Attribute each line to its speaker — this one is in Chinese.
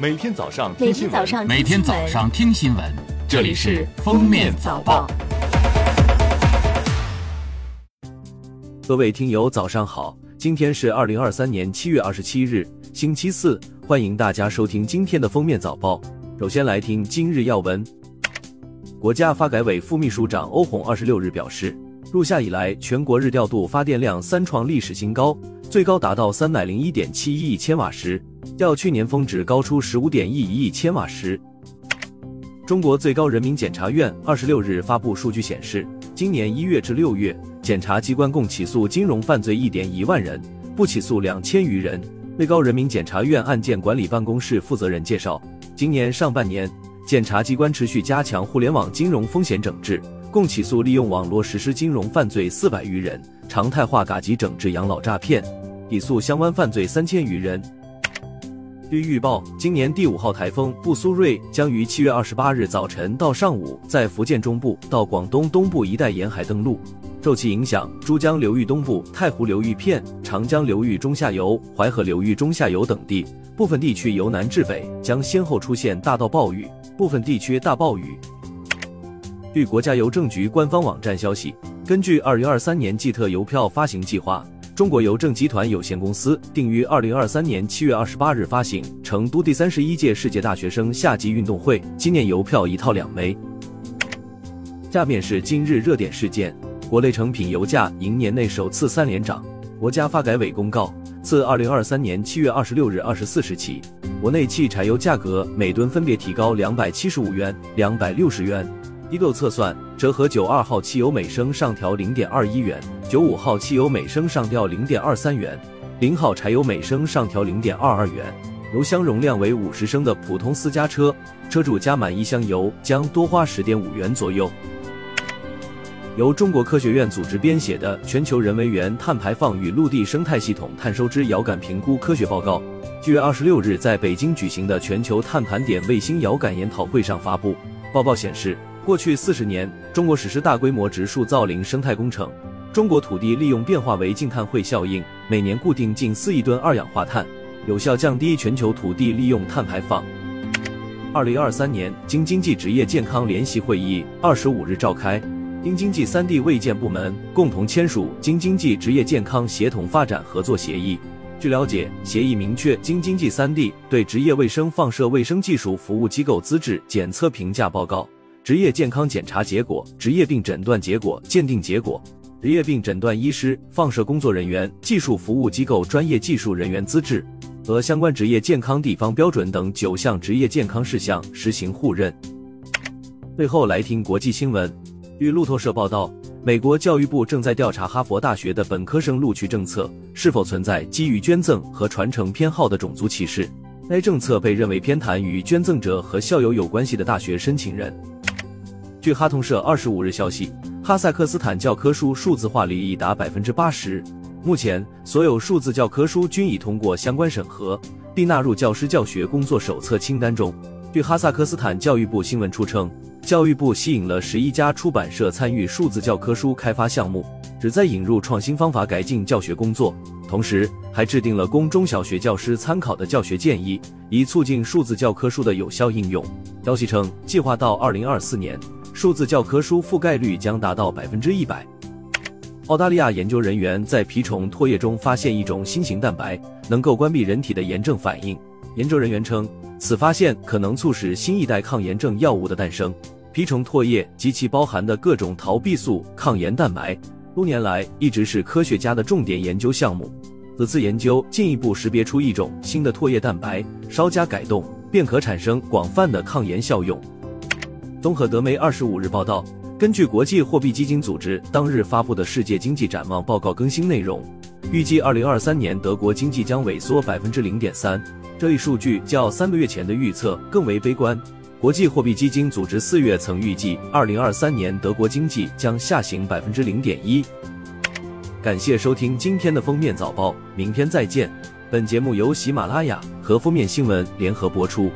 Speaker 1: 每天早上
Speaker 2: 听新闻
Speaker 3: 每天早上听新闻，这里是《封面早报》。
Speaker 4: 各位听友，早上好！今天是二零二三年七月二十七日，星期四，欢迎大家收听今天的《封面早报》。首先来听今日要闻。国家发改委副秘书长欧红二十六日表示，入夏以来，全国日调度发电量三创历史新高，最高达到三百零一点七一亿千瓦时，较去年峰值高出十五点一一亿千瓦时。中国最高人民检察院二十六日发布数据显示，今年一月至六月，检察机关共起诉金融犯罪一点一万人，不起诉两千余人。最高人民检察院案件管理办公室负责人介绍，今年上半年，检察机关持续加强互联网金融风险整治。共起诉利用网络实施金融犯罪四百余人，常态化打击整治养老诈骗，起诉相关犯罪三千余人。据预报，今年第五号台风布苏瑞将于七月二十八日早晨到上午在福建中部到广东东部一带沿海登陆，受其影响，珠江流域东部、太湖流域片、长江流域中下游、淮河流域中下游等地部分地区由南至北将先后出现大到暴雨，部分地区大暴雨。据国家邮政局官方网站消息，根据二零二三年季特邮票发行计划，中国邮政集团有限公司定于二零二三年七月二十八日发行成都第三十一届世界大学生夏季运动会纪念邮票一套两枚。下面是今日热点事件：国内成品油价迎年内首次三连涨。国家发改委公告，自二零二三年七月二十六日二十四时起，国内汽柴油价格每吨分别提高两百七十五元、两百六十元。机构测算，折合九二号汽油每升上调零点二一元，九五号汽油每升上调零点二三元，零号柴油每升上调零点二二元。油箱容量为五十升的普通私家车，车主加满一箱油将多花十点五元左右。由中国科学院组织编写的《全球人为源碳排放与陆地生态系统碳收支遥感评估科学报告》，七月二十六日在北京举行的全球碳盘点卫星遥感研讨会上发布。报告显示。过去四十年，中国实施大规模植树造林生态工程，中国土地利用变化为净碳汇效应，每年固定近四亿吨二氧化碳，有效降低全球土地利用碳排放。二零二三年京津冀职业健康联席会议二十五日召开，京津冀三地卫健部门共同签署京津冀职业健康协同发展合作协议。据了解，协议明确京津冀三地对职业卫生放射卫生技术服务机构资质检测评价报告。职业健康检查结果、职业病诊断结果、鉴定结果、职业病诊断医师、放射工作人员、技术服务机构专业技术人员资质和相关职业健康地方标准等九项职业健康事项实行互认。最后来听国际新闻，据路透社报道，美国教育部正在调查哈佛大学的本科生录取政策是否存在基于捐赠和传承偏好的种族歧视。该政策被认为偏袒与捐赠者和校友有关系的大学申请人。据哈通社二十五日消息，哈萨克斯坦教科书数字化率已达百分之八十。目前，所有数字教科书均已通过相关审核，并纳入教师教学工作手册清单中。据哈萨克斯坦教育部新闻处称，教育部吸引了十一家出版社参与数字教科书开发项目，旨在引入创新方法改进教学工作，同时还制定了供中小学教师参考的教学建议，以促进数字教科书的有效应用。消息称，计划到二零二四年。数字教科书覆盖率将达到百分之一百。澳大利亚研究人员在蜱虫唾液中发现一种新型蛋白，能够关闭人体的炎症反应。研究人员称，此发现可能促使新一代抗炎症药物的诞生。蜱虫唾液及其包含的各种逃避素、抗炎蛋白，多年来一直是科学家的重点研究项目。此次研究进一步识别出一种新的唾液蛋白，稍加改动便可产生广泛的抗炎效用。综合德媒二十五日报道，根据国际货币基金组织当日发布的世界经济展望报告更新内容，预计二零二三年德国经济将萎缩百分之零点三。这一数据较三个月前的预测更为悲观。国际货币基金组织四月曾预计二零二三年德国经济将下行百分之零点一。感谢收听今天的封面早报，明天再见。本节目由喜马拉雅和封面新闻联合播出。